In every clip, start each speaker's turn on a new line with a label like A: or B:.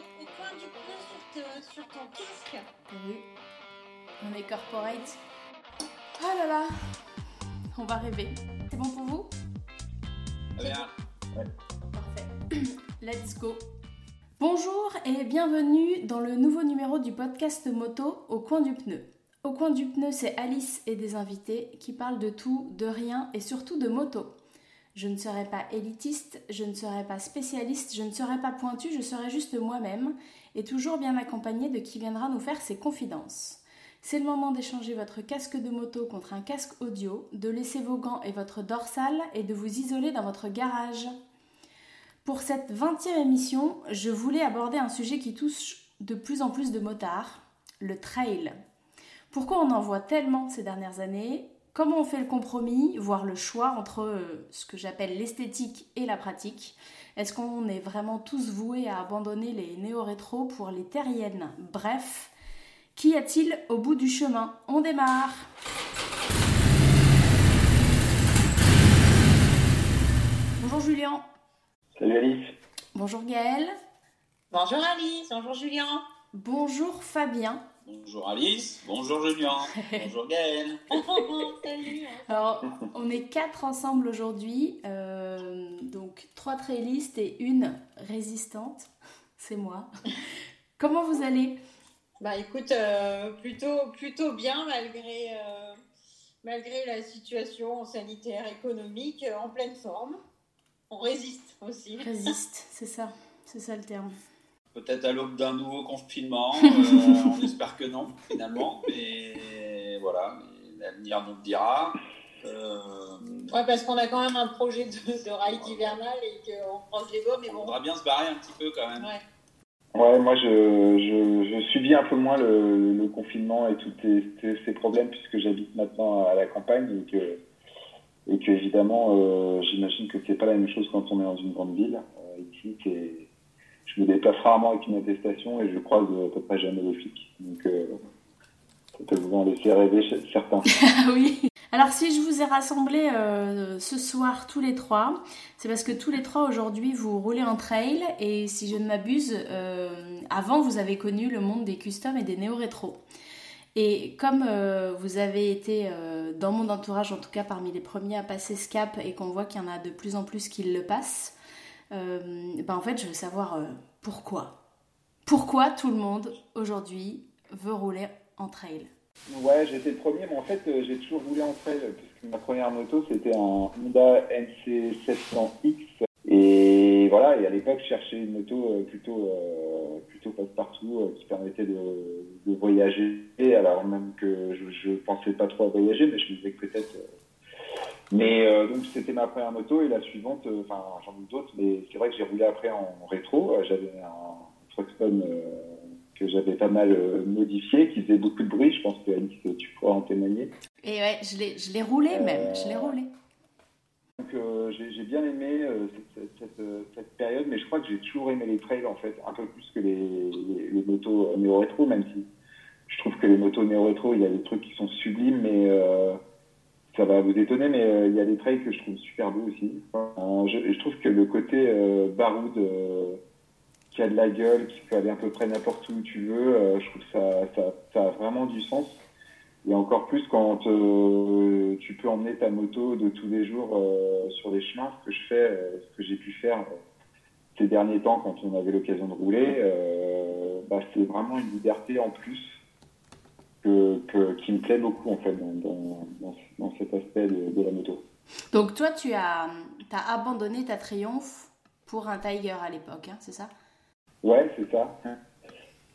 A: au, coin du pneu sur, sur ton casque.
B: Oui. On est corporate. Ah là là. On va rêver. C'est bon pour vous?
C: Bien.
B: Parfait. Let's go. Bonjour et bienvenue dans le nouveau numéro du podcast moto Au coin du pneu. Au coin du pneu, c'est Alice et des invités qui parlent de tout, de rien et surtout de moto. Je ne serai pas élitiste, je ne serai pas spécialiste, je ne serai pas pointu, je serai juste moi-même et toujours bien accompagnée de qui viendra nous faire ses confidences. C'est le moment d'échanger votre casque de moto contre un casque audio, de laisser vos gants et votre dorsale et de vous isoler dans votre garage. Pour cette 20e émission, je voulais aborder un sujet qui touche de plus en plus de motards, le trail. Pourquoi on en voit tellement ces dernières années Comment on fait le compromis, voire le choix entre euh, ce que j'appelle l'esthétique et la pratique Est-ce qu'on est vraiment tous voués à abandonner les néo-rétro pour les terriennes? Bref, qu'y a-t-il au bout du chemin? On démarre Bonjour Julien.
C: Salut Alice.
B: Bonjour Gaël.
A: Bonjour Alice, bonjour Julien.
B: Bonjour Fabien.
C: Bonjour Alice, bonjour Julien, bonjour Gaël.
A: Salut.
B: Alors, on est quatre ensemble aujourd'hui, euh, donc trois trailistes et une résistante, c'est moi. Comment vous allez?
A: Bah écoute, euh, plutôt, plutôt bien malgré, euh, malgré la situation sanitaire, économique, en pleine forme. On résiste aussi.
B: Résiste, c'est ça, c'est ça le terme.
C: Peut-être à l'aube d'un nouveau confinement, euh, on espère que non finalement, mais voilà, l'avenir nous le dira. Euh,
A: Ouais, parce qu'on a quand même un projet de, de ride hivernal et qu'on croise les doigts, mais
C: on
A: bon.
C: voudra bien se barrer un petit peu quand même.
A: Ouais.
D: Ouais, moi je, je, je subis un peu moins le, le confinement et tous ces problèmes puisque j'habite maintenant à la campagne et que, et que évidemment euh, j'imagine que c'est pas la même chose quand on est dans une grande ville. Euh, ici, c'est- je me déplace rarement avec une attestation et je croise à peu près jamais les flics. Donc euh, ça peut vous en laisser rêver certains.
B: Ah oui. Alors si je vous ai rassemblés euh, ce soir tous les trois, c'est parce que tous les trois aujourd'hui vous roulez en trail et si je ne m'abuse, euh, avant vous avez connu le monde des customs et des néo-rétro. Et comme vous avez été dans mon entourage, en tout cas parmi les premiers à passer ce cap et qu'on voit qu'il y en a de plus en plus qui le passent, ben en fait je veux savoir euh, pourquoi. Pourquoi tout le monde aujourd'hui veut rouler en trail?
D: Ouais, j'étais le premier, mais en fait, euh, j'ai toujours roulé en trail, puisque ma première moto, c'était un Honda NC700X. Et voilà, et à l'époque, je cherchais une moto plutôt, euh, plutôt passe-partout, qui permettait de, de voyager, alors même que je, je pensais pas trop à voyager, mais je me disais que peut-être... Mais euh, donc, c'était ma première moto, et la suivante, euh, enfin, j'en ai eu d'autres, mais c'est vrai que j'ai roulé après en rétro. Euh, J'avais un Truxton euh, que j'avais pas mal modifié, qui faisait beaucoup de bruit. Je pense que tu pourras en témoigner.
B: Et ouais, je l'ai, roulé même, je l'ai roulé.
D: Donc j'ai bien aimé cette, cette, cette, cette période, mais je crois que j'ai toujours aimé les trails en fait, un peu plus que les, les, les motos néo-rétro, même si je trouve que les motos néo-rétro, il y a des trucs qui sont sublimes, mais ça va vous étonner, mais euh, il y a des trails que je trouve super beaux aussi. Je, trouve que le côté euh, baroud euh, qui a de la gueule, qui peut aller à peu près n'importe où tu veux, euh, je trouve que ça, a vraiment du sens. Et encore plus quand tu peux emmener ta moto de tous les jours sur les chemins, ce que je fais, ce que j'ai pu faire ces derniers temps quand on avait l'occasion de rouler, bah, c'est vraiment une liberté en plus que, que- qui me plaît beaucoup en fait dans, dans, dans, cet aspect de, de la moto.
B: Donc toi, tu as, as abandonné ta Triumph pour un Tiger à l'époque, hein, c'est ça?
D: Ouais, c'est ça.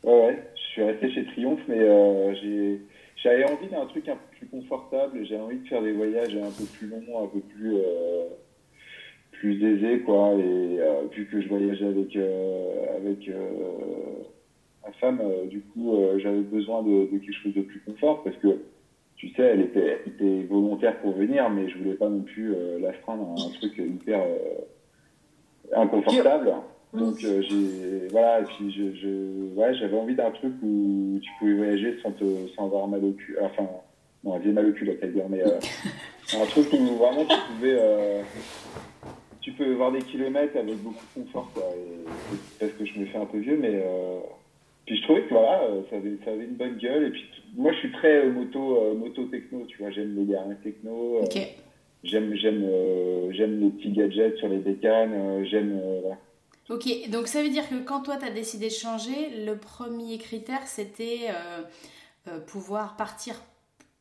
D: Ouais, ouais, je suis resté chez Triomphe, mais euh, j'avais envie d'un truc un peu plus confortable. J'ai envie de faire des voyages un peu plus longs, un peu plus euh, plus aisés, quoi. Et euh, vu que je voyageais avec euh, avec ma femme, euh, du coup, euh, j'avais besoin de, de quelque chose de plus confort parce que tu sais, elle était, elle était volontaire pour venir, mais je voulais pas non plus euh, l'astreindre à un truc hyper inconfortable. Donc euh, j'ai voilà et puis je, je ouais j'avais envie d'un truc où tu pouvais voyager sans te sans avoir mal au cul enfin non elle faisait mal au cul la Tiger mais euh, un truc où vraiment tu pouvais euh, tu peux voir des kilomètres avec beaucoup de confort, quoi. parce que je me fais un peu vieux, mais euh, puis je trouvais que voilà, ça avait, ça avait une bonne gueule. Et puis moi, je suis très moto, moto techno, tu vois. J'aime les derniers techno. J'aime, j'aime, j'aime les petits gadgets sur les bécanes. j'aime.
B: Ok, donc ça veut dire que quand toi tu as décidé de changer, le premier critère c'était pouvoir partir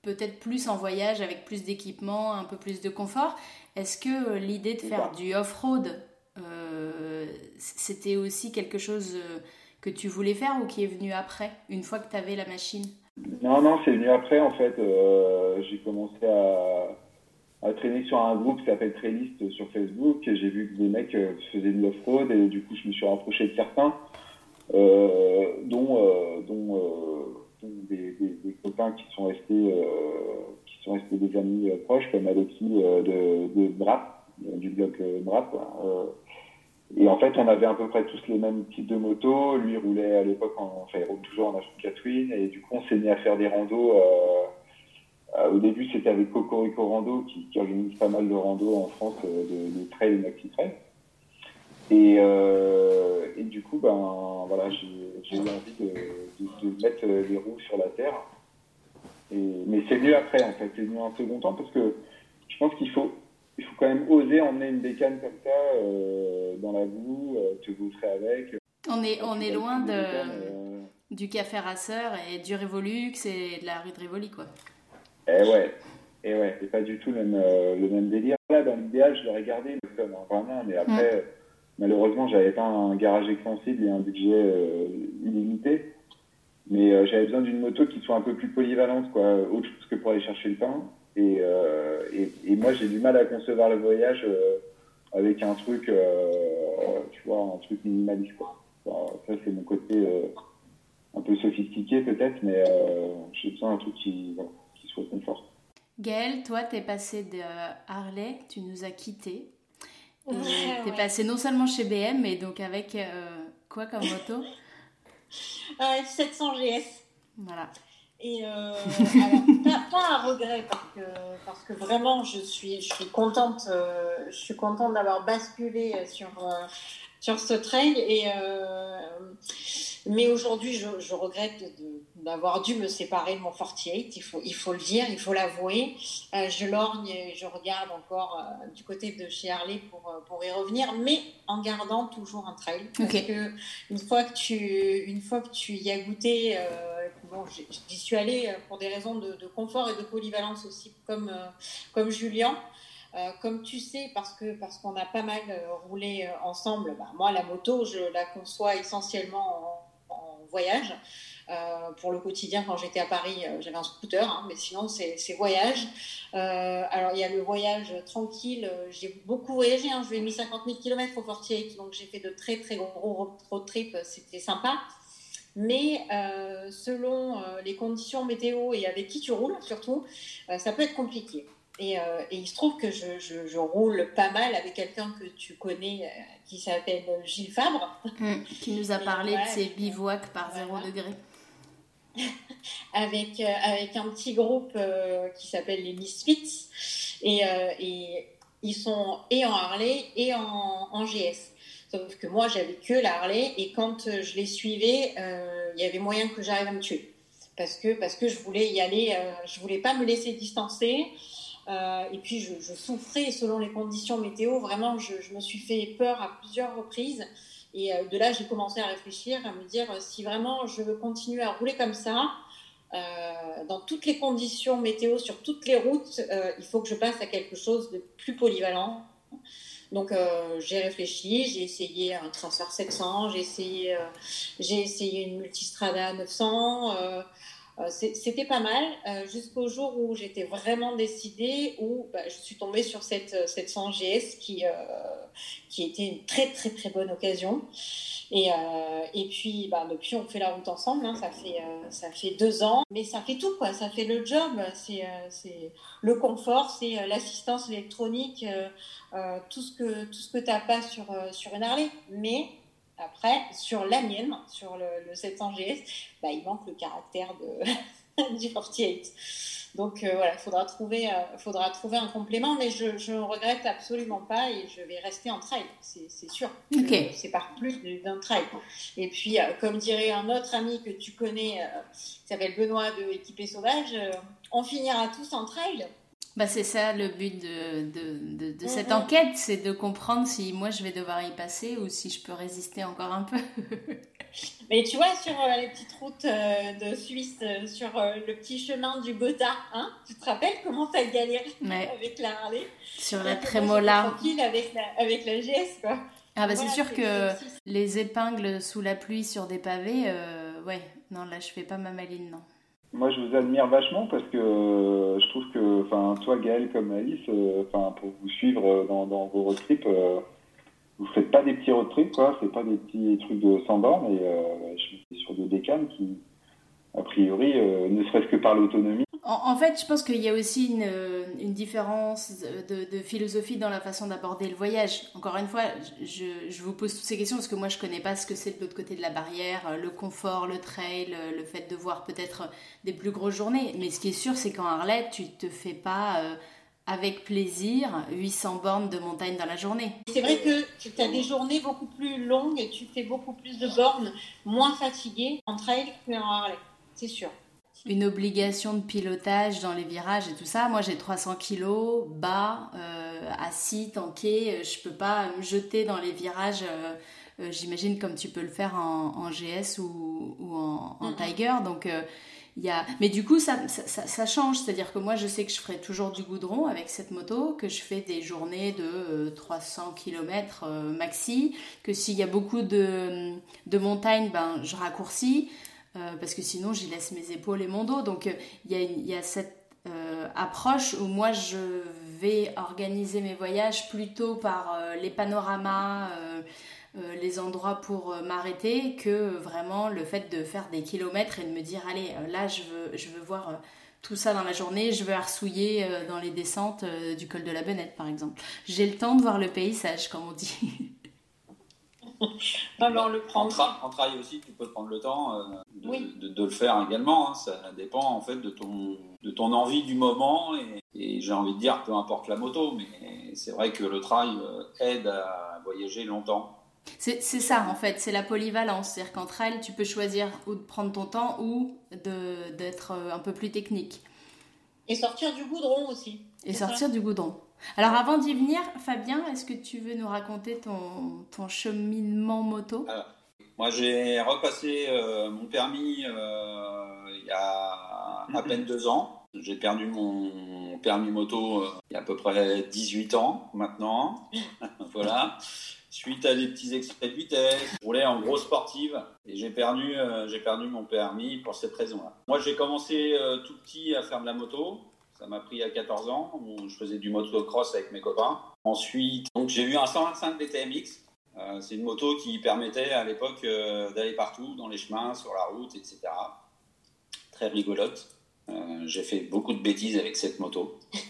B: peut-être plus en voyage avec plus d'équipement, un peu plus de confort. Est-ce que euh, l'idée de faire du off-road, euh, c'était aussi quelque chose euh, que tu voulais faire ou qui est venu après, une fois que tu avais la machine?
D: Non, non, c'est venu après en fait. j'ai commencé à, traîner sur un groupe qui s'appelle Trailist sur Facebook j'ai vu que des mecs faisaient du off-road et du coup je me suis rapproché de certains, dont, dont des, copains qui sont restés, euh, qui sont restés des amis euh, proches, comme Alexis euh, de, de Brap, du blog Brap. Et en fait, on avait à peu près tous les mêmes types de motos. Lui roulait à l'époque, enfin, il roule toujours en Africa Twin. Et du coup, on s'est mis à faire des randos. au début, c'était avec Cocorico Rando, qui, qui, organise pas mal de randos en France, de, de trail et maxi trail. Et, et, du coup, ben, voilà, j'ai eu envie de, de, mettre les roues sur la terre. Et, mais c'est mieux après, en fait. C'est mieux en second temps parce que je pense qu'il faut, il faut quand même oser emmener une bécane comme ça euh, dans la boue, euh, te vautrer avec.
B: On est, on est loin de, euh, du café rasseur et du Revolux et de la rue de Rivoli, quoi.
D: Eh ouais, et eh ouais, c'est pas du tout le même, le même délire. Là, dans l'idéal, je l'aurais gardé, comme un mais après, mm. malheureusement, j'avais pas un garage extensible et un budget illimité. Mais euh, j'avais besoin d'une moto qui soit un peu plus polyvalente, quoi, autre chose que pour aller chercher le pain. Et, euh, et, et, moi, j'ai du mal à concevoir le voyage euh, avec un truc, tu vois, un truc minimaliste, quoi. ça, c'est mon côté un peu sophistiqué, peut-être, mais j'ai besoin d'un truc qui, qui soit confort.
B: Gaëlle, toi, tu es passé de Harley, tu nous as quittés. Tu es passé non seulement chez BM, mais donc avec quoi comme moto?
A: Un F700 GS.
B: Voilà.
A: Et euh, pas, un regret parce que, parce que vraiment je suis, je suis contente, euh, je suis contente d'avoir basculé sur, euh, sur ce trail. Et, mais aujourd'hui, je, regrette d'avoir dû me séparer de mon 48. Il faut, il faut le dire, il faut l'avouer. Euh, je lorgne et je regarde encore euh, du côté de chez Harley pour, euh, pour y revenir, mais en gardant toujours un trail. Parce que une fois que tu, une fois que tu y as goûté, bon, j'y suis allée pour des raisons de, confort et de polyvalence aussi, comme, comme Julien. comme tu sais, parce que parce qu'on a pas mal roulé ensemble, bah, moi la moto, je la conçois essentiellement voyage. Euh, pour le quotidien, quand j'étais à Paris, euh, j'avais un scooter, hein, mais sinon, c'est voyage. Euh, alors, il y a le voyage tranquille. J'ai beaucoup voyagé. Hein, je vais mis 50 000 km au 48, donc j'ai fait de très, très gros road trips. C'était sympa. Mais selon les conditions météo et avec qui tu roules, surtout, ça peut être compliqué. Et, et, il se trouve que je, je, je roule pas mal avec quelqu'un que tu connais qui s'appelle Gilles Fabre.
B: Mm. qui nous a parlé de ses bivouacs par zéro degré.
A: avec, euh, avec un petit groupe euh, qui s'appelle les Misfits. Et, euh, et, ils sont et en Harley et en, en GS. Sauf que moi, j'avais que la Harley. Et quand je les suivais, il y avait moyen que j'arrive à me tuer. Parce que, parce que je voulais y aller, je voulais pas me laisser distancer. Euh, et puis je, souffrais selon les conditions météo. Vraiment, je, me suis fait peur à plusieurs reprises. Et euh, de là, j'ai commencé à réfléchir, à me dire si vraiment je veux continuer à rouler comme ça, euh, dans toutes les conditions météo, sur toutes les routes, il faut que je passe à quelque chose de plus polyvalent. Donc j'ai réfléchi, j'ai essayé un Tracer 700, j'ai essayé, j'ai essayé une Multistrada 900. Euh, c'était pas mal euh, jusqu'au jour où j'étais vraiment décidée, où bah, je suis tombée sur cette 700 euh, GS qui, qui était une très très très bonne occasion. Et, et puis bah, depuis on fait la route ensemble, hein, ça, fait, ça fait deux ans, mais ça fait tout quoi, ça fait le job, c'est le confort, c'est l'assistance électronique, tout ce que, tout ce que tu n'as pas sur, sur une Harley. Mais après, sur la mienne, sur le, 700 GS, bah, il manque le caractère de, du 48. Donc euh, voilà, il faudra trouver, euh, faudra trouver un complément, mais je ne regrette absolument pas et je vais rester en trail, c'est sûr.
B: Ok.
A: C'est pas plus d'un trail. Et puis, euh, comme dirait un autre ami que tu connais, qui s'appelle Benoît de Équipé Sauvage, on finira tous en trail.
B: Bah c'est ça le but de, de, de, cette enquête, c'est de comprendre si moi je vais devoir y passer ou si je peux résister encore un peu.
A: Mais tu vois, sur euh, les petites routes euh, de Suisse, euh, sur le petit chemin du Gotha, hein, tu te rappelles comment t'as galéré
B: Ouais,
A: avec la Harley?
B: Sur la trémola.
A: tranquille avec la, avec la GS, quoi.
B: Ah bah
A: Voilà,
B: c'est sûr que les épingles sous la pluie sur des pavés, ouais, non là je fais pas ma maline, non.
D: Moi, je vous admire vachement parce que euh, je trouve que, enfin, toi, Gaël, comme Alice, euh, enfin, pour vous suivre euh, dans, vos road trips, euh, vous faites pas des petits road trips, quoi. C'est pas des petits trucs de 100 bornes et je suis sur des bécanes qui, a priori, ne serait-ce que par l'autonomie.
B: En, fait, je pense qu'il y a aussi une, une différence de, philosophie dans la façon d'aborder le voyage. Encore une fois, je, vous pose toutes ces questions parce que moi, je connais pas ce que c'est de l'autre côté de la barrière, le confort, le trail, le fait de voir peut-être des plus grosses journées. Mais ce qui est sûr, c'est qu'en Harley, tu te fais pas euh, avec plaisir 800 bornes de montagne dans la journée.
A: C'est vrai que tu as des journées beaucoup plus longues et tu fais beaucoup plus de bornes, moins fatigué en trail qu'en Harley, c'est sûr.
B: Une obligation de pilotage dans les virages et tout ça. Moi, j'ai 300 kilos, bas, euh, assis, tanké. Je peux pas me jeter dans les virages. euh, euh, J'imagine comme tu peux le faire en, en GS ou, ou en, en. Tiger. Donc, il y a... Mais du coup, ça, ça, ça- ça change. C'est-à-dire que moi, je sais que je ferai toujours du goudron avec cette moto, que je fais des journées de euh, 300 km maxi, que s'il y a beaucoup de, de montagnes, ben, je raccourcis. Euh, parce que sinon j'y laisse mes épaules et mon dos. Donc euh, il y, a, cette euh, approche où moi je vais organiser mes voyages plutôt par les panoramas, les endroits pour m'arrêter, que vraiment le fait de faire des kilomètres et de me dire allez là je veux, je veux voir... tout ça dans la journée, je veux arsouiller dans les descentes du col de la Benette par exemple. J'ai le temps de voir le paysage comme on dit.
A: Non, mais on le
C: En,
A: prend.
C: tra- en trail aussi, tu peux prendre le temps euh, de,
A: Oui.
C: de- de le faire également. hein. Ça dépend en fait de ton, de ton envie du moment. Et, et j'ai envie de dire, peu importe la moto, mais c'est vrai que le trail euh, aide à voyager longtemps.
B: C'est ça en fait, c'est la polyvalence. C'est-à-dire qu'entre elles, tu peux choisir ou de prendre ton temps ou de- d'être euh, un peu plus technique.
A: Et sortir du goudron aussi.
B: Et
A: ça.
B: sortir du goudron. Alors avant d'y venir, Fabien, est-ce que tu veux nous raconter ton, cheminement moto?
C: Moi, j'ai repassé euh, mon permis euh, il y a à peine deux ans. J'ai perdu mon permis moto euh, il y a à peu près 18 ans maintenant. voilà. Suite à des petits excès de vitesse, je roulais en grosse sportive et j'ai perdu, euh, j'ai perdu mon permis pour cette raison-là. Moi, j'ai commencé euh, tout petit à faire de la moto. Ça m'a pris à 14 ans où je faisais du motocross avec mes copains. Ensuite, donc j'ai eu un 125 DTMX. Euh, c'est une moto qui permettait à l'époque euh, d'aller partout, dans les chemins, sur la route, etc. Très rigolote. Euh, j'ai fait beaucoup de bêtises avec cette moto.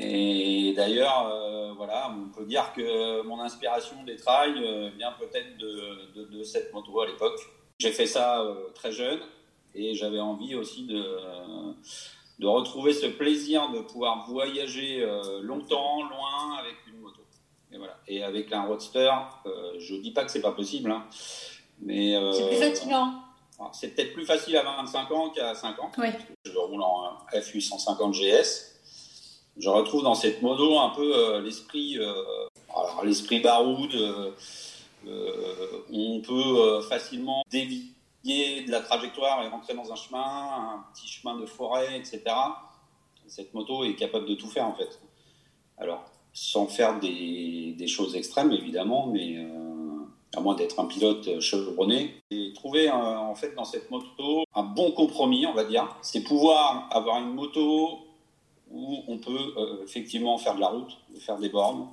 C: Et d'ailleurs, euh, voilà, on peut dire que mon inspiration des trails euh, vient peut-être de, de- de cette moto à l'époque. J'ai fait ça euh, très jeune et j'avais envie aussi de, de retrouver ce plaisir de pouvoir voyager euh, longtemps, loin avec une moto. Et voilà. Et avec un roadster, euh, je dis pas que c'est pas possible, hein, mais euh,
A: C'est plus fatigant.
C: alors, C'est peut-être plus facile à 25 ans qu'à 50.
B: Oui.
C: Je roule en F850 GS. Je retrouve dans cette moto un peu l'esprit, l'esprit baroud. on peut facilement dévier de la trajectoire et rentrer dans un chemin, un petit chemin de forêt, etc. Cette moto est capable de tout faire en fait. Alors, sans faire des, des choses extrêmes évidemment, mais euh, à moins d'être un pilote chevronné. J'ai trouvé euh, en fait dans cette moto un bon compromis, on va dire. C'est pouvoir avoir une moto où on peut euh, effectivement faire de la route, faire des bornes.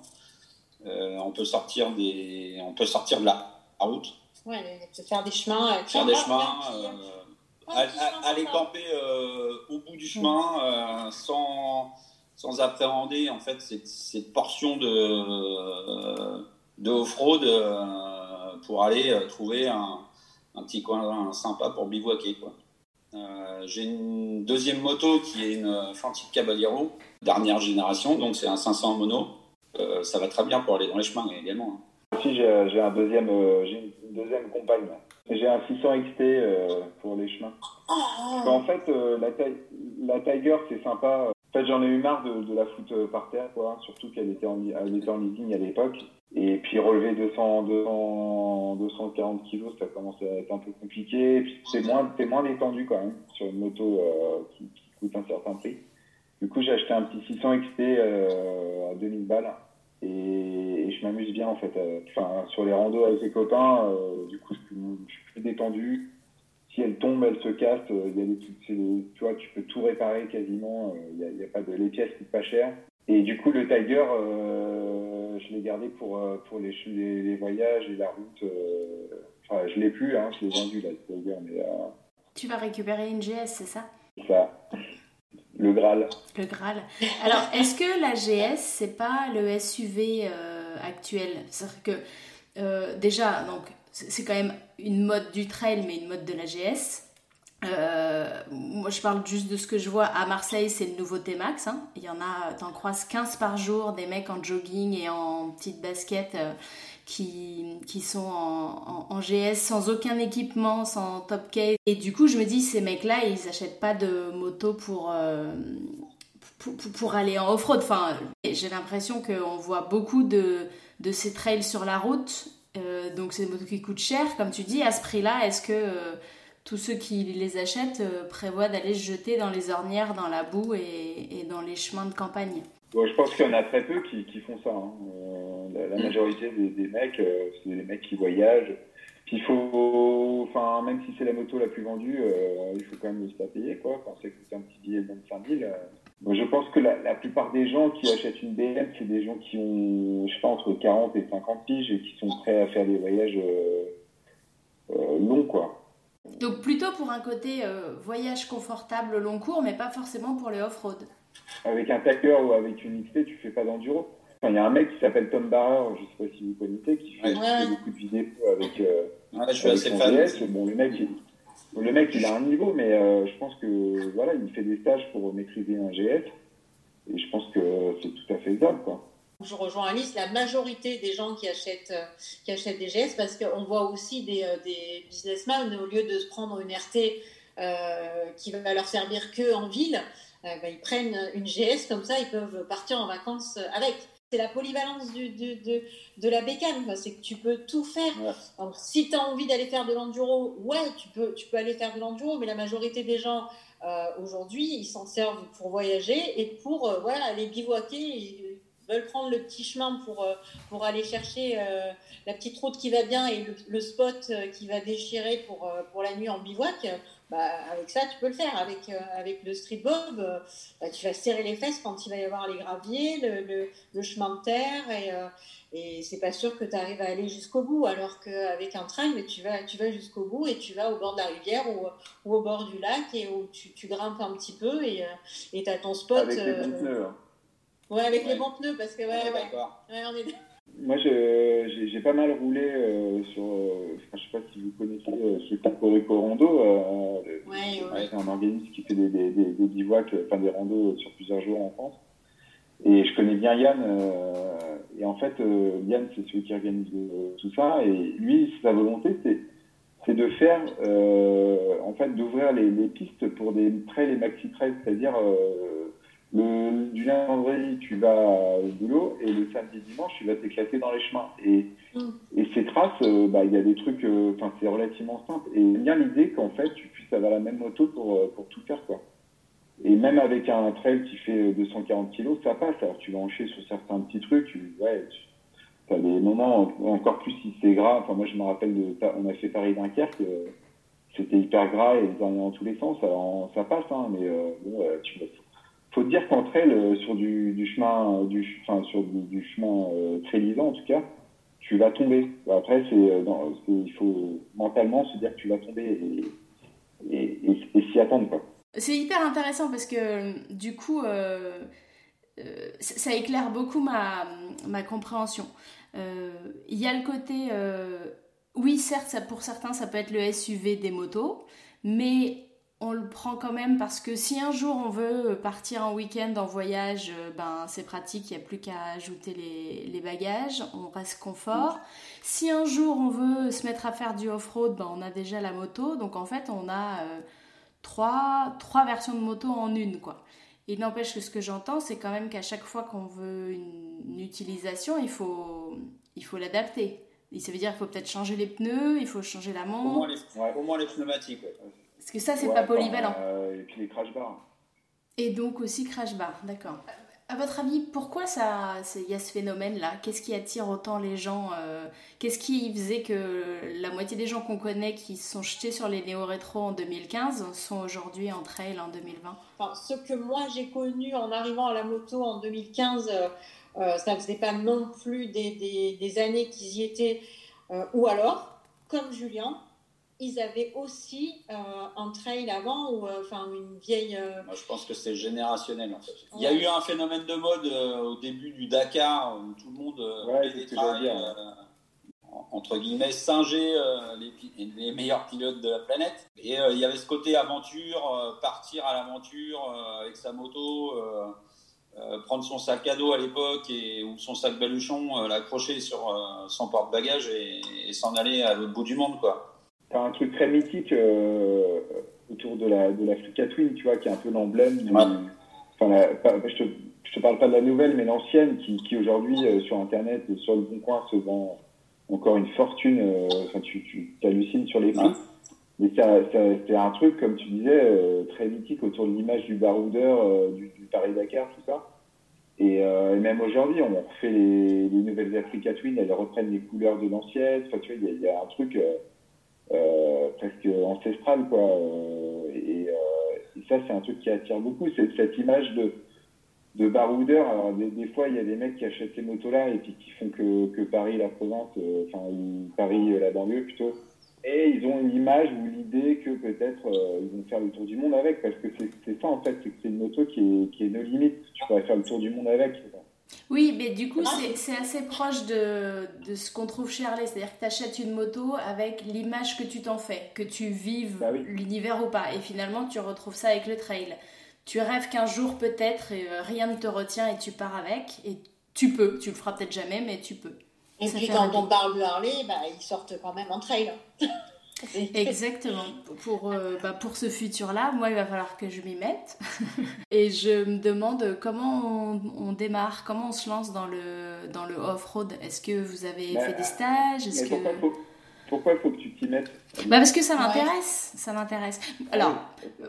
C: On peut sortir des, on peut sortir de la route,
A: Ouais, faire des chemins. euh,
C: faire des chemins,
A: viens,
C: euh,
A: viens.
C: aller, aller camper euh, au bout du chemin euh, sans, sans appréhender en fait cette, cette portion de, de off-road euh, pour aller euh, trouver un, un petit coin sympa pour bivouaquer. Quoi. J'ai une deuxième moto qui est une Fanti Caballero, dernière génération, donc c'est un 500 mono. ça va très bien pour aller dans les chemins également.
D: Hein. Aussi, j'ai un deuxième, j'ai une deuxième compagne. J'ai un 600 XT pour les chemins. Oh. En fait, la, la Tiger, c'est sympa. En fait, j'en ai eu marre de, la foutre par terre, quoi. Surtout qu'elle était en, elle était en leasing à l'époque. Et puis relever 200, 200, 240 kilos, ça commence à être un peu compliqué. Et puis c'est moins, c'est moins détendu quand même sur une moto euh, qui, coûte un certain prix. Du coup, j'ai acheté un petit 600 XT euh, à 2000 balles. Et, je m'amuse bien en fait. Euh, enfin, sur les randos avec les copains, du coup, je suis plus détendu si elle tombe, elle se casse, il y a des tu vois, tu peux tout réparer quasiment. Il y a, pas de, les pièces coûtent pas cher. Et du coup, le Tiger, euh, je l'ai gardé pour euh, pour les, les, voyages et la route. Euh, enfin, je l'ai plus, hein, je l'ai vendu là, le Tiger, mais.
B: tu vas récupérer une GS, c'est ça?
D: Ça. Le Graal.
B: Le Graal. Alors, est-ce que la GS, c'est pas le SUV actuel? C'est-à-dire que déjà, donc c'est quand même une mode du trail, mais une mode de la GS. Euh, moi, je parle juste de ce que je vois à Marseille, c'est le nouveau T-Max. Hein. Il y en a, t'en croises 15 par jour, des mecs en jogging et en petite basket euh, qui, qui sont en, GS sans aucun équipement, sans top case. Et du coup, je me dis, ces mecs-là, ils n'achètent pas de moto pour, euh, pour, pour, aller en off-road. Enfin, j'ai l'impression qu'on voit beaucoup de, de ces trails sur la route euh, donc c'est des motos qui coûtent cher, comme tu dis. À ce prix-là, est-ce que euh, tous ceux qui les achètent prévoient d'aller se jeter dans les ornières, dans la boue et, dans les chemins de campagne?
D: Je pense qu'il y en a très peu qui, font ça. Hein. La, mm. majorité des, mecs, c'est des mecs qui voyagent. Puis il faut, enfin, même si c'est la moto la plus vendue, il faut quand même se la payer, quoi. Quand c'est un petit billet de 25 000, je pense que la, plupart des gens qui achètent une BM, c'est des gens qui ont, je sais pas, entre 40 et 50 piges et qui sont prêts à faire des voyages euh, euh, longs, quoi.
B: Donc plutôt pour un côté euh, voyage confortable long cours, mais pas forcément pour les off-road.
D: Avec un Tiger ou avec une XT, tu fais pas d'enduro. Il y a un mec qui s'appelle Tom Barrer, je sais pas si vous connaissez, qui fait, beaucoup de vidéos avec.
C: ouais, je suis assez fan.
D: Bon, le mec, le mec, il a un niveau, mais euh, je pense que voilà, il fait des stages pour maîtriser un GS. Et je pense que c'est tout à fait faisable, quoi.
A: Je rejoins Alice, la majorité des gens qui achètent, euh, qui achètent des GS, parce qu'on voit aussi des, euh, des, businessmen, au lieu de se prendre une RT qui va leur servir que en ville, bah, ils prennent une GS, comme ça ils peuvent partir en vacances avec c'est la polyvalence du, de, de, la bécane. C'est que tu peux tout faire. si tu as envie d'aller faire de l'enduro, ouais, tu peux, tu peux aller faire de l'enduro, mais la majorité des gens euh, aujourd'hui, ils s'en servent pour voyager et pour euh, voilà, aller bivouaquer. Ils veulent prendre le petit chemin pour, euh, pour aller chercher la petite route qui va bien et le, spot qui va déchirer pour, pour la nuit en bivouac. Bah, avec ça, tu peux le faire. Avec, euh, avec le street bob, euh, bah, tu vas serrer les fesses quand il va y avoir les graviers, le, le, chemin de terre, et, euh, et c'est pas sûr que tu arrives à aller jusqu'au bout. Alors qu'avec un train, mais tu vas, tu vas jusqu'au bout et tu vas au bord de la rivière ou, ou au bord du lac et où tu, tu grimpes un petit peu et tu as ton spot.
D: Avec les bons pneus. Hein.
A: Ouais, avec les bons pneus, parce que ouais, ouais, ouais, on est
D: moi, j'ai pas mal roulé euh, sur. Euh, je sais pas si vous connaissez euh, ce Cocorico Rondo. Euh, C'est un organisme qui fait des, des, des, des bivouacs, enfin des randos sur plusieurs jours en France. Et je connais bien Yann. et en fait, Yann, c'est celui qui organise tout ça. Et lui, sa volonté, c'est de faire, en fait, d'ouvrir les, les, pistes pour des trails et maxi trails, c'est-à-dire le, du lundi, tu vas au boulot et le samedi, dimanche, tu vas t'éclater dans les chemins. Et, mm. et ces traces, euh, bah, il y a des trucs, euh, enfin, c'est relativement simple. Et a l'idée qu'en fait, tu puisses avoir la même moto pour, euh, pour tout faire, quoi. Et même avec un trail qui fait 240 kg, ça passe. Alors, tu vas encher sur certains petits trucs, tu, ouais, tu as des moments, encore plus si c'est gras. Enfin, moi, je me rappelle, de, on a fait Paris-Dunkerque, c'était hyper gras et dans, tous les sens. Alors, ça passe, hein, mais bon, tu vas faut dire qu'entre elles, euh, sur du, chemin, enfin, sur du, chemin euh, très lisant en tout cas, tu vas tomber. Après, euh, il faut mentalement se dire que tu vas tomber et, s'y attendre.
B: C'est hyper intéressant parce que du coup, ça éclaire beaucoup ma, compréhension. Il y a le côté, oui, certes, pour certains, ça peut être le SUV des motos, mais on le prend quand même parce que si un jour on veut partir en week-end en voyage, euh, ben c'est pratique, il n'y a plus qu'à ajouter les, bagages, on reste confort. Si un jour on veut se mettre à faire du off-road, ben on a déjà la moto, donc en fait on a euh, trois, trois versions de moto en une quoi. Il n'empêche que ce que j'entends, c'est quand même qu'à chaque fois qu'on veut une, utilisation, il faut il faut l'adapter. Ça veut dire qu'il faut peut-être changer les pneus, il faut changer la montre.
C: Au moins les, pneumatiques.
B: Parce que ça, c'est pas polyvalent.
D: Euh, et puis les crash bars.
B: Et donc aussi crash bar, d'accord. À votre avis, pourquoi ça, il y a ce phénomène-là? Qu'est-ce qui attire autant les gens euh, Qu'est-ce qui faisait que la moitié des gens qu'on connaît qui sont jetés sur les néo-rétro en 2015 sont aujourd'hui en trail en 2020
A: enfin, Ce que moi j'ai connu en arrivant à la moto en 2015, euh, ça ne faisait pas non plus des, des, des années qu'ils y étaient. ou alors, comme Julien, ils avaient aussi euh, un trail avant ou euh, enfin une vieille. Euh,
C: Moi, je pense que c'est générationnel en fait. Il y a eu un phénomène de mode au début du Dakar où tout le monde
D: ouais, des trails,
C: entre guillemets singer les, les, meilleurs pilotes de la planète. Et il y avait ce côté aventure, partir à l'aventure avec sa moto. prendre son sac à dos à l'époque et ou son sac baluchon, l'accrocher sur son porte-bagages et, et s'en aller à l'autre bout du monde quoi
D: tu un truc très mythique euh, autour de la, de la Twin, tu vois, qui est un peu l'emblème. Enfin, je, te, je te parle pas de la nouvelle, mais l'ancienne, qui, qui aujourd'hui, euh, sur Internet et sur le bon coin, se vend encore une fortune. Euh, enfin, tu, tu hallucines sur les prix. Mais c'est un truc, comme tu disais, très mythique autour de l'image du baroudeur, du, du Paris-Dakar, tout ça. Et, même aujourd'hui, on refait les, les nouvelles Africa Twin, elles reprennent les couleurs de l'ancienne. Enfin, tu vois, il y, y, a un truc euh, presque ancestrale, quoi. Euh, et, euh, et, ça, c'est un truc qui attire beaucoup, c'est cette image de, de baroudeur. Alors, des, fois, il y a des mecs qui achètent ces motos-là et puis qui font que, que Paris, la province, enfin, Paris, la banlieue plutôt. Et ils ont une image ou l'idée que peut-être ils vont faire le tour du monde avec, parce que c'est ça en fait, c'est que c'est une moto qui est, qui est no limite. Tu pourrais faire le tour du monde avec.
B: Oui, mais du coup, c'est assez proche de, de ce qu'on trouve chez Harley. C'est-à-dire que tu achètes une moto avec l'image que tu t'en fais, que tu vives bah l'univers ou pas. Et finalement, tu retrouves ça avec le trail. Tu rêves qu'un jour, peut-être, euh, rien ne te retient et tu pars avec. Et tu peux. Tu le feras peut-être jamais, mais tu peux.
A: Et puis, quand on parle de Harley, bah, ils sortent quand même en trail.
B: Exactement. Pour, euh, bah, pour ce futur-là, moi, il va falloir que je m'y mette. Et je me demande comment on, démarre, comment on se lance dans le, dans le off-road. Est-ce que vous avez fait des stages? Est-ce que...
D: Pourquoi il faut que tu t'y mettes?
B: Bah Parce que ça m'intéresse. Ça m'intéresse. Alors,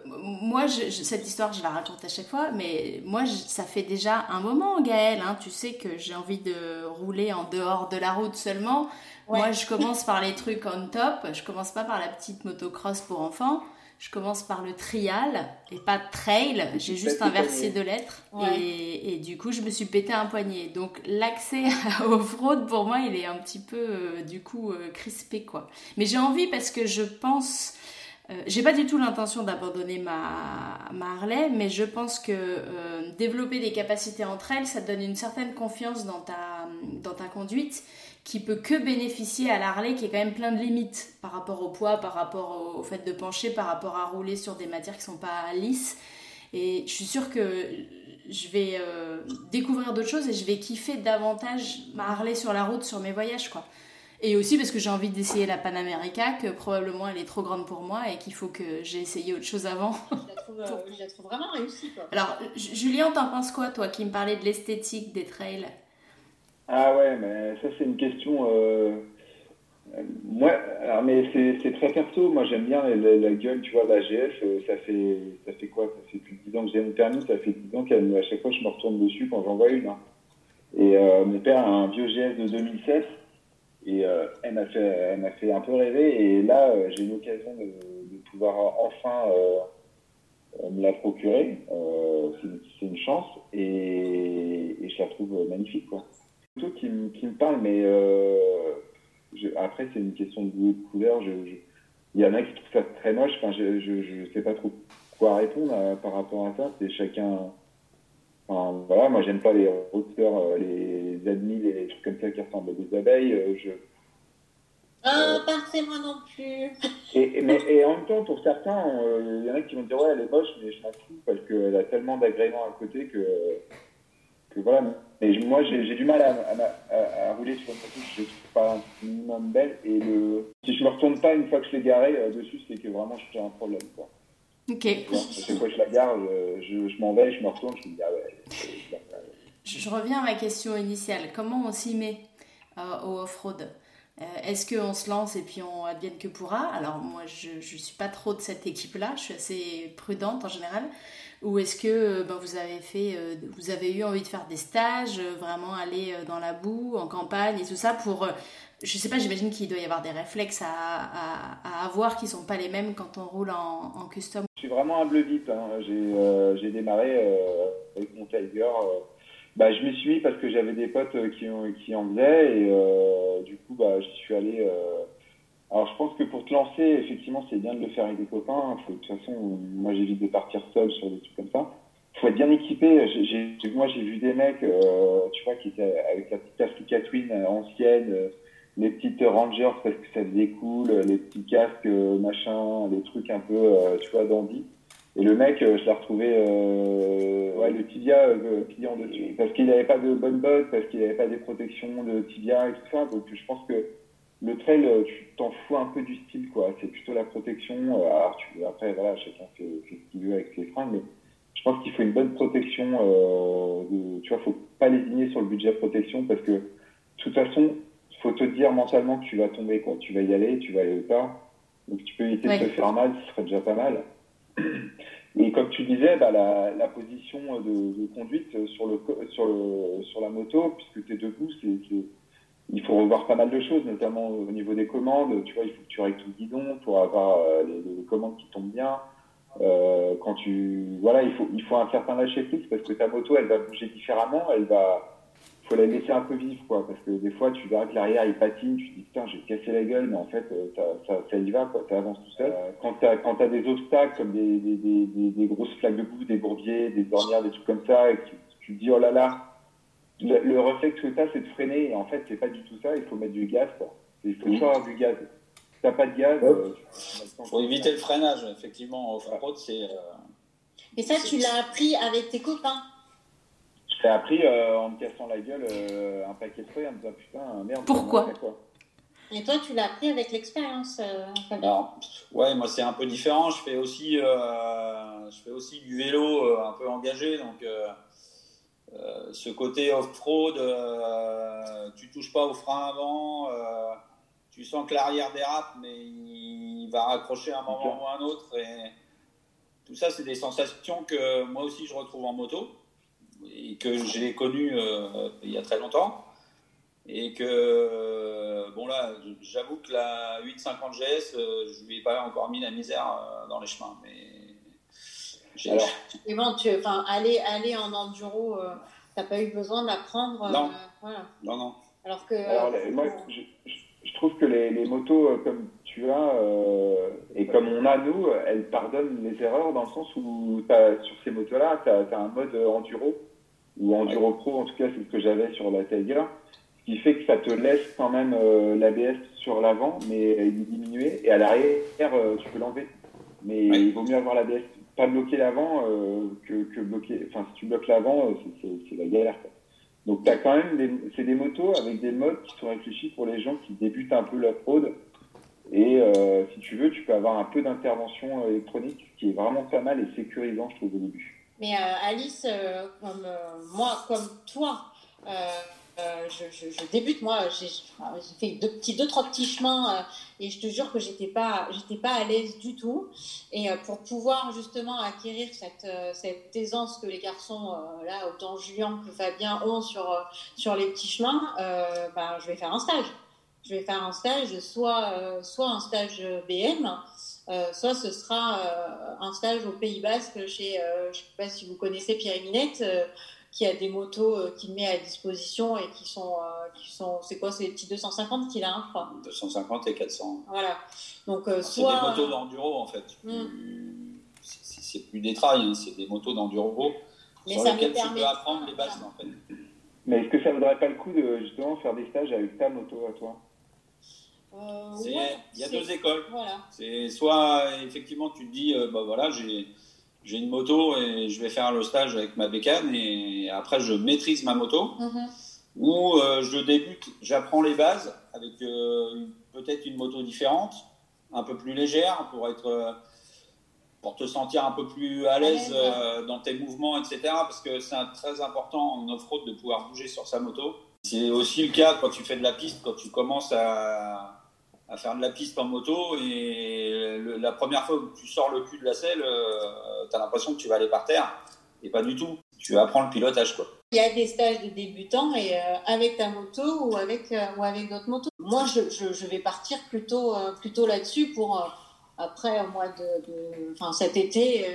B: moi, je, cette histoire, je la raconte à chaque fois, mais moi, ça fait déjà un moment, Gaëlle. Hein, tu sais que j'ai envie de rouler en dehors de la route seulement. Moi, je commence par les trucs on top. Je commence pas par la petite motocross pour enfants. Je commence par le trial et pas trail. J'ai juste inversé deux lettres. Et, et, du coup, je me suis pété un poignet. Donc, l'accès au fraude, pour moi, il est un petit peu, euh, du coup, euh, crispé, quoi. Mais j'ai envie parce que je pense... Euh, j'ai pas du tout l'intention d'abandonner ma, ma, Harley, mais je pense que développer des capacités entre elles, ça donne une certaine confiance dans ta, dans ta conduite qui peut que bénéficier à l'Harley qui est quand même plein de limites par rapport au poids, par rapport au fait de pencher, par rapport à rouler sur des matières qui sont pas lisses. Et je suis sûre que je vais euh, découvrir d'autres choses et je vais kiffer davantage ma Harley sur la route, sur mes voyages, quoi. Et aussi parce que j'ai envie d'essayer la Panamérica, que probablement elle est trop grande pour moi et qu'il faut que j'ai essayé autre chose avant.
A: je, la trouve, euh, je la trouve vraiment réussie. Quoi.
B: Alors, Julien, t'en penses quoi, toi, qui me parlais de l'esthétique des trails?
D: Ah ouais, mais ça c'est une question. Euh, moi, alors, mais c'est très perso. Moi j'aime bien la, gueule, tu vois, l'AGF. Euh, ça fait ça fait quoi? Ça fait plus de 10 ans que j'ai mon permis. Ça fait 10 ans qu'à chaque fois je me retourne dessus quand j'en vois une. Hein. Et euh, mon père a un vieux GS de 2007 et elle m'a fait elle m'a fait un peu rêver. Et là j'ai l'occasion de, pouvoir enfin me la procurer. c'est une, chance et, et je la trouve magnifique quoi qui, qui me parle, mais euh, après, c'est une question de goût et de couleur. Je, il y en a qui trouvent ça très moche. Enfin, je, je, sais pas trop quoi répondre euh, par rapport à ça. C'est chacun. Enfin, voilà, moi, j'aime pas les hauteurs, euh, les admils et les trucs comme ça qui ressemblent à des abeilles. je,
A: ah, moi non plus.
D: Et, mais, et en même temps, pour certains, il y en a qui vont dire ouais, elle est moche, mais je m'en fous parce qu'elle a tellement d'agréments à côté que, que voilà. Mais moi, j'ai du mal à, à, rouler sur une moto que je trouve pas un minimum belle. Et le, si je me retourne pas une fois que je l'ai garé dessus, c'est que vraiment j'ai un problème. Quoi.
B: Ok.
D: C'est quoi je la gare, je, je, m'en vais, je me retourne, je me dis ah ouais.
B: Je, reviens à ma question initiale. Comment on s'y met euh, au off-road? Euh, Est-ce qu'on se lance et puis on advienne que pourra? Alors moi, je ne suis pas trop de cette équipe-là, je suis assez prudente en général. Ou est-ce que euh, ben, vous avez fait, vous avez eu envie de faire des stages, vraiment aller dans la boue, en campagne et tout ça pour je sais pas, j'imagine qu'il doit y avoir des réflexes à, à, avoir qui sont pas les mêmes quand on roule en, custom.
D: Je suis vraiment un bleu vite. Hein. J'ai démarré avec mon Tiger bah, je m'y suis mis parce que j'avais des potes euh, qui, qui en faisaient et euh, du coup, bah, j'y suis allé. Euh... Alors, je pense que pour te lancer, effectivement, c'est bien de le faire avec des copains. De toute façon, moi, j'évite de partir seul sur des trucs comme ça. Faut être bien équipé. Moi, j'ai vu des mecs, euh, tu vois, avec la petite Africa Twin ancienne, euh, les petites Rangers parce que ça faisait cool, les petits casques, machin, les trucs un peu, tu vois, dandy. Et le mec, euh, je l'ai retrouvé, euh, ouais, le tibia euh, plié en dessus. Parce qu'il n'avait pas de bonne botte, parce qu'il n'avait pas des protections de tibia et tout ça. Donc je pense que le trail, euh, tu t'en fous un peu du style, quoi. C'est plutôt la protection. Alors, tu, après, voilà, chacun fait, fait ce qu'il veut avec ses fringues, mais je pense qu'il faut une bonne protection. Euh, de, tu vois, faut pas lésigner sur le budget protection parce que, de toute façon, faut te dire mentalement que tu vas tomber, quoi. Tu vas y aller, tu vas aller au pas. Donc, tu peux éviter de te faire mal, ce serait déjà pas mal. Et comme tu disais, bah, la, la, position de, de, conduite sur, le, sur, le, sur la moto, puisque tu es debout, c'est, il faut revoir pas mal de choses, notamment au niveau des commandes. Tu vois, il faut que tu règles tout le guidon pour avoir euh, les, commandes qui tombent bien. Euh, quand tu, voilà, il faut, il faut un certain lâcher prise parce que ta moto, elle va bouger différemment, elle va, faut la laisser un peu vivre, quoi, parce que des fois, tu verras que l'arrière, il patine, tu te dis, putain, j'ai cassé la gueule, mais en fait, euh, ça, ça, y va, quoi, ça avance tout seul. Euh, quand tu as, quand as des obstacles, comme des, des, des, des, grosses flaques de boue, des bourbiers, des ornières, des trucs comme ça, et que tu, tu te dis, oh là là, le, le réflexe que tu as, c'est de freiner, et en fait, c'est pas du tout ça, il faut mettre du gaz, quoi. Il faut toujours avoir du gaz. Si t'as pas de gaz, il
C: euh, faut éviter le freinage, effectivement, au road c'est...
A: Et ça, tu l'as appris avec tes copains?
D: J'ai appris euh, en me cassant la gueule euh, un paquet de fois en me disant putain, merde.
B: Pourquoi?
A: Et toi, tu l'as appris avec l'expérience
C: euh, Ouais, moi c'est un peu différent. Je fais aussi, je fais aussi du vélo un peu engagé. Donc ce côté off-road, tu touches pas au frein avant. tu sens que l'arrière dérape, mais il va raccrocher un moment ou un autre. Et tout ça, c'est des sensations que moi aussi je retrouve en moto et que j'ai connu euh, il y a très longtemps. Et que, euh, bon là, j'avoue que la 850 GS, euh, je lui ai pas encore mis la misère dans les chemins. Mais
A: Alors, bon, tu, enfin, aller, aller en enduro, tu n'as pas eu besoin d'apprendre.
C: Non. Voilà. non, non.
A: Alors que.
D: Alors, moi, je, je, trouve que les, les motos, comme tu as, et comme on a nous, elles pardonnent les erreurs dans le sens où sur ces motos-là, tu as, un mode enduro ou Enduro Pro, en tout cas, c'est ce que j'avais sur la Tiger, ce qui fait que ça te laisse quand même euh, l'ABS sur l'avant, mais il est diminué, et à l'arrière, euh, tu peux l'enlever. Mais il vaut mieux avoir l'ABS, pas bloquer l'avant euh, que, que, bloquer. Enfin, si tu bloques l'avant, c'est la galère. Quoi. Donc, as quand même des, c'est des motos avec des modes qui sont réfléchis pour les gens qui débutent un peu l'off-road. Et euh, si tu veux, tu peux avoir un peu d'intervention électronique, qui est vraiment pas mal et sécurisant, je trouve, au début.
A: Mais euh, Alice, euh, comme euh, moi, comme toi, je, je, débute, moi, j'ai fait deux, petits, deux, trois petits chemins et je te jure que j'étais pas, pas à l'aise du tout. Et pour pouvoir justement acquérir cette, cette aisance que les garçons, là, autant Julien que Fabien ont sur, sur les petits chemins, ben, je vais faire un stage. Je vais faire un stage, soit, soit un stage BM, euh, soit ce sera euh, un stage au Pays Basque chez, euh, je ne sais pas si vous connaissez Pierre Minette, qui a des motos qu'il met à disposition et qui sont, qui sont c'est quoi, c'est les petits 250 qu'il a, hein, je crois.
C: 250 et 400.
A: Voilà. Donc,
C: soit... C'est des motos d'enduro en fait. Hmm. C'est plus des trails, hein, c'est des motos d'enduro. Mais sur ça lesquelles tu peux apprendre les bases en fait.
D: Mais est-ce que ça ne vaudrait pas le coup de justement faire des stages avec ta moto à toi?
C: Il y a deux écoles.
A: Voilà.
C: C'est soit effectivement tu te dis, bah voilà, j'ai j'ai une moto et je vais faire le stage avec ma bécane et après je maîtrise ma moto.
A: Mhm.
C: Ou euh, je débute, j'apprends les bases avec euh, peut-être une moto différente, un peu plus légère pour être euh, pour te sentir un peu plus à l'aise dans tes mouvements, etc. Parce que c'est très important en off-road de pouvoir bouger sur sa moto. C'est aussi le cas quand tu fais de la piste, quand tu commences à, à faire de la piste en moto et la première fois que tu sors le cul de la selle, euh, tu as l'impression que tu vas aller par terre et pas du tout. Tu apprends le pilotage quoi.
A: Il y a des stages de débutants et euh, avec ta moto ou avec euh, ou avec d'autres motos. Moi, je, je, vais partir plutôt plutôt là-dessus pour après au mois de, enfin cet été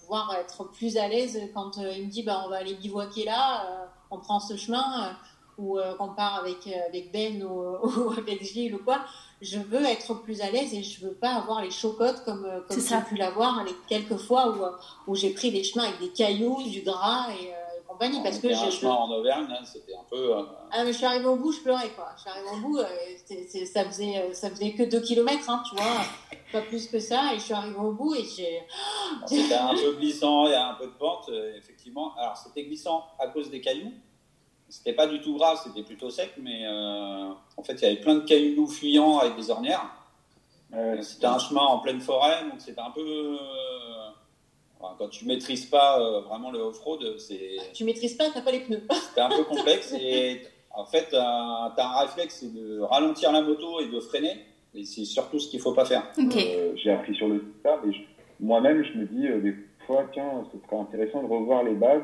A: pouvoir être plus à l'aise quand il me dit bah on va aller bivouaquer là, on prend ce chemin ou qu'on part avec avec Ben ou, ou avec Gilles ou quoi je veux être plus à l'aise et je veux pas avoir les chocottes comme, euh, comme j'ai pu l'avoir les quelques fois où, euh, où j'ai pris des chemins avec des cailloux, du gras et, euh, compagnie. Parce que
C: un chemin en Auvergne, hein, c'était un peu.
A: Ah, mais je suis arrivée au bout, je pleurais quoi. Je suis arrivée au bout, ça, faisait, ça faisait que 2 km, hein, tu vois, pas plus que ça. Et je suis arrivée au bout et j'ai.
C: C'était un peu glissant, il y a un peu de pente, effectivement. Alors c'était glissant à cause des cailloux. C'était pas du tout gras, c'était plutôt sec, mais euh, en fait, il y avait plein de cailloux fuyants avec des ornières. Euh, c'était un chemin en pleine forêt, donc c'était un peu. Euh, quand tu maîtrises pas vraiment le off-road, c'est.
A: Tu maîtrises pas, t'as pas les pneus.
C: C'était un peu complexe et en fait, tu as un réflexe, c'est de ralentir la moto et de freiner. Et c'est surtout ce qu'il faut pas faire.
D: J'ai appris sur le tas, mais moi-même, je me dis des fois, tiens, ce serait intéressant de revoir les bases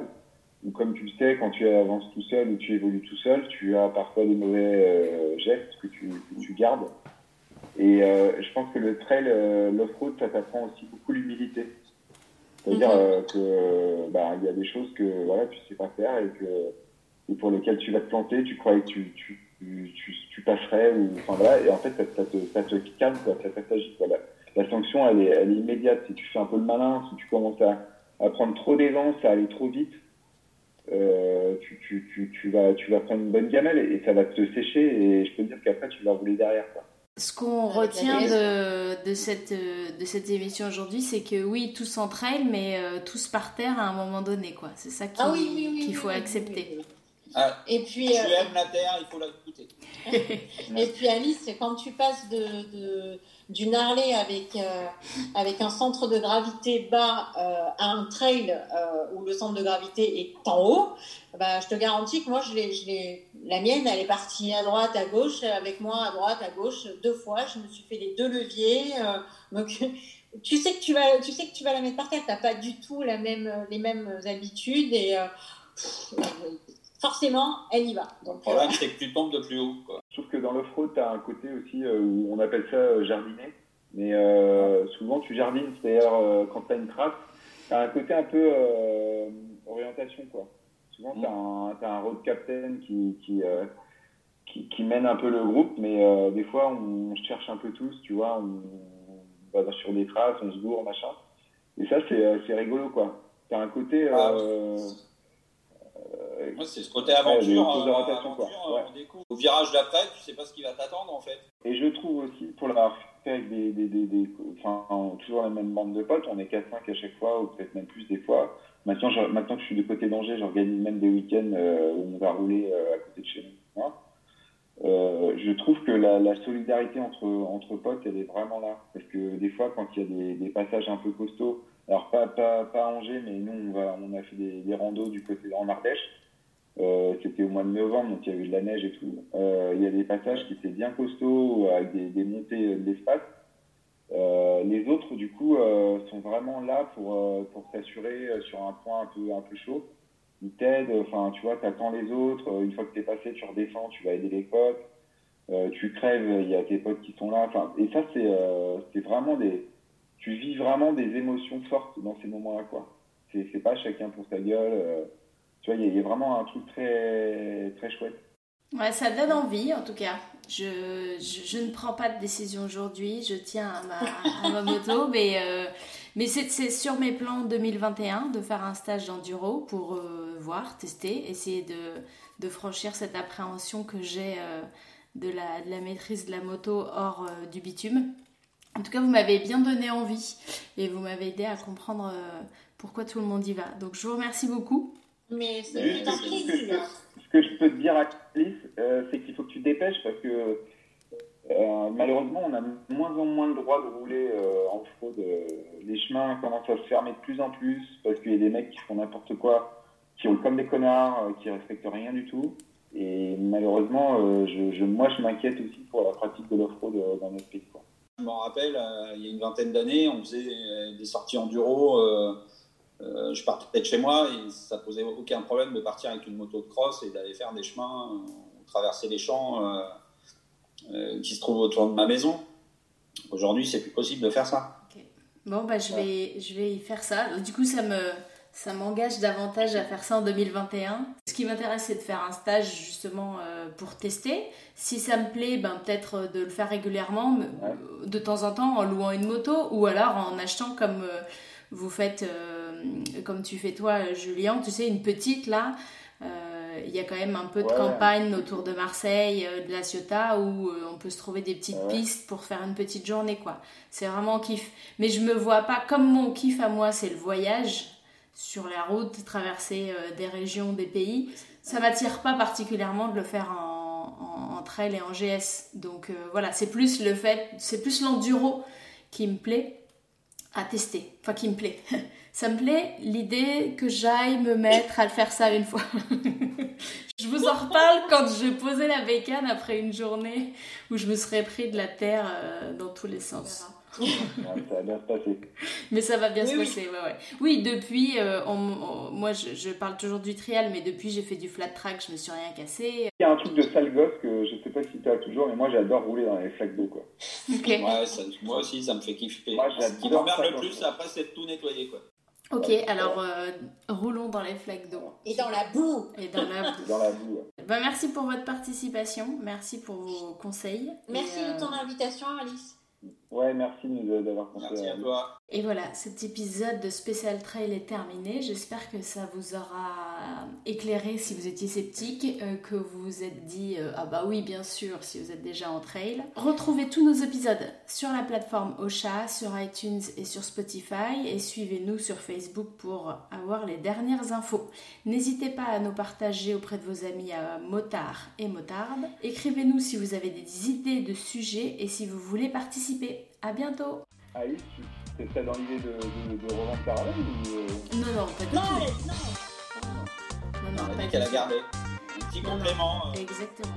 D: ou comme tu le sais, quand tu avances tout seul ou tu évolues tout seul, tu as parfois des mauvais euh, gestes que tu, que tu, gardes. Et euh, je pense que le trail, euh, l'off-road, ça t'apprend aussi beaucoup l'humilité. C'est-à-dire euh, bah, il y a des choses que voilà, tu sais pas faire et que et pour lesquelles tu vas te planter, tu croyais que tu, tu, tu, tu passerais ou enfin voilà, et en fait ça, ça te, ça te calme quoi, ça t'agit quoi. La, la, sanction elle est, elle est immédiate. Si tu fais un peu le malin, si tu commences à, à prendre trop d'aisance, à aller trop vite, euh, tu, tu, tu, tu, vas, tu vas prendre une bonne gamelle et, ça va te sécher et je peux te dire qu'après tu vas rouler derrière. Quoi.
B: Ce qu'on retient de, de, cette, de cette émission aujourd'hui, c'est que oui, tous s'entraînent, mais euh, tous par terre à un moment donné. quoi. C'est ça
A: ah
B: qu'il faut accepter.
C: Ah, et puis, tu euh, aimes la terre, il faut la goûter.
A: et puis Alice, quand tu passes de, de d'une avec, euh, avec un centre de gravité bas euh, à un trail euh, où le centre de gravité est en haut, bah, je te garantis que moi, je l'ai, je la mienne, elle est partie à droite, à gauche, avec moi à droite, à gauche, deux fois. Je me suis fait les deux leviers. donc, tu sais, que tu, vas, tu sais que tu vas la mettre par terre. Tu n'as pas du tout la même, les mêmes habitudes. Et forcément, elle y va.
C: Donc, le problème, c'est que tu tombes de plus haut. Quoi.
D: Je trouve que dans l'off-road, tu as un côté aussi euh, où on appelle ça euh, jardiner. Mais euh, souvent, tu jardines, c'est-à-dire quand tu as une trace, tu as un côté un peu orientation. quoi. Souvent, tu as, un road captain qui, qui, qui, mène un peu le groupe, mais des fois, on, cherche un peu tous, tu vois, on, va sur des traces, on se gourre, machin. Et ça, c'est rigolo, quoi. Tu as un côté... Ah,
C: euh, c'est ce côté aventure. Euh, Au virage d'après, tu sais pas ce qui va t'attendre en fait.
D: Et je trouve aussi, pour l'avoir fait avec des, des, des, enfin, toujours la même bande de potes, on est 4-5 à chaque fois, ou peut-être même plus des fois. Maintenant, maintenant que je suis de côté d'Angers, j'organise même des week-ends euh, où on va rouler à côté de chez nous. je trouve que la, la, solidarité entre, entre potes, elle est vraiment là. Parce que des fois, quand il y a des, des passages un peu costauds, alors pas, pas, Angers, mais nous, on, a fait des, des randos du côté en Ardèche. Euh, c'était au mois de novembre, donc il y avait de la neige et tout. Euh, il y a des passages qui étaient bien costauds, avec des, montées de l'espace. Euh, les autres, du coup, euh, sont vraiment là pour, pour t'assurer sur un point un peu, un peu chaud. Ils t'aident, enfin, tu vois, t'attends les autres. Une fois que t'es passé, tu redescends, tu vas aider les potes. tu crèves, il y a tes potes qui sont là. Et ça, c'est c'est vraiment des. Tu vis vraiment des émotions fortes dans ces moments-là, quoi. C'est pas chacun pour sa gueule tu vois, il y, a vraiment un truc très, très chouette.
B: Ouais, ça donne envie en tout cas. Je, je, ne prends pas de décision aujourd'hui, je tiens à ma, à ma moto, mais, euh, mais c'est sur mes plans 2021 de faire un stage d'enduro pour euh, voir, tester, essayer de, de, franchir cette appréhension que j'ai euh, de la, de la maîtrise de la moto hors du bitume. En tout cas, vous m'avez bien donné envie et vous m'avez aidé à comprendre pourquoi tout le monde y va. Donc je vous remercie beaucoup.
A: Mais c'est un plaisir.
D: Ce que je peux te dire, Alice, c'est qu'il faut que tu te dépêches parce que euh, malheureusement, on a de moins en moins le droit de rouler euh, en fraude. Euh, les chemins commencent à se fermer de plus en plus parce qu'il y a des mecs qui font n'importe quoi, qui roulent comme des connards, qui respectent rien du tout. Et malheureusement, je, moi, je m'inquiète aussi pour la pratique de l'off-road dans notre pays. Quoi.
C: Je me rappelle, il y a une vingtaine d'années, on faisait des sorties enduro. je partais de chez moi et ça posait aucun problème de partir avec une moto de cross et d'aller faire des chemins, traverser les champs euh, qui se trouve autour de ma maison. Aujourd'hui, c'est plus possible de faire ça.
B: Bon, bah, je, vais, je vais faire ça. Du coup, ça me, ça m'engage davantage à faire ça en 2021. Ce qui m'intéresse, c'est de faire un stage justement euh, pour tester. Si ça me plaît, ben, peut-être de le faire régulièrement, de temps en temps en louant une moto ou alors en achetant comme euh, vous faites, comme tu fais toi, Julien, tu sais, une petite là. Euh, il y a quand même un peu de campagne autour de Marseille, euh, de la Ciotat, où euh, on peut se trouver des petites pistes pour faire une petite journée, quoi. C'est vraiment kiff. Mais je me vois pas, comme mon kiff à moi, c'est le voyage sur la route, traverser des régions, des pays. Ça m'attire pas particulièrement de le faire en, en, trail et en GS. Donc voilà, c'est plus le fait, c'est plus l'enduro qui me plaît à tester. Enfin, qui me plaît. ça me plaît l'idée que j'aille me mettre à le faire ça une fois. je vous en reparle quand je posais la bécane après une journée où je me serais pris de la terre euh, dans tous les sens
D: ça va bien se passer.
B: Mais ça va bien se passer, ouais, ouais. Oui, depuis, euh, moi je, parle toujours du trial, mais depuis j'ai fait du flat track, je me suis rien cassé.
D: Il y a un truc de sale gosse que je sais pas si tu as toujours, mais moi j'adore rouler dans les flaques d'eau, quoi.
C: Ouais, moi aussi ça me fait kiffer. Moi, Ce qui m'emmerde le plus après, c'est tout nettoyer, quoi.
B: Ok, alors euh, roulons dans les flaques d'eau.
A: Et dans la boue.
B: Et dans la boue.
D: dans la boue.
B: Bah, merci pour votre participation, merci pour vos conseils.
A: Merci de ton euh, invitation, Alice.
D: Ouais, merci d'avoir pensé
C: merci à, toi.
B: Et voilà, cet épisode de Special Trail est terminé. J'espère que ça vous aura éclairé si vous étiez sceptique, euh, que vous vous êtes dit euh, ah bah oui bien sûr si vous êtes déjà en trail. Retrouvez tous nos épisodes sur la plateforme Ocha, sur iTunes et sur Spotify et suivez-nous sur Facebook pour avoir les dernières infos. N'hésitez pas à nous partager auprès de vos amis à motards et motardes. Écrivez-nous si vous avez des idées de sujets et si vous voulez participer à bientôt.
D: Alice, tu es dans l'idée de, de, de, ou euh...
B: Non, non, pas du
A: non,
B: tout.
A: Non,
C: non, non, non, qu'elle a gardé. Un petit complément.
B: Exactement.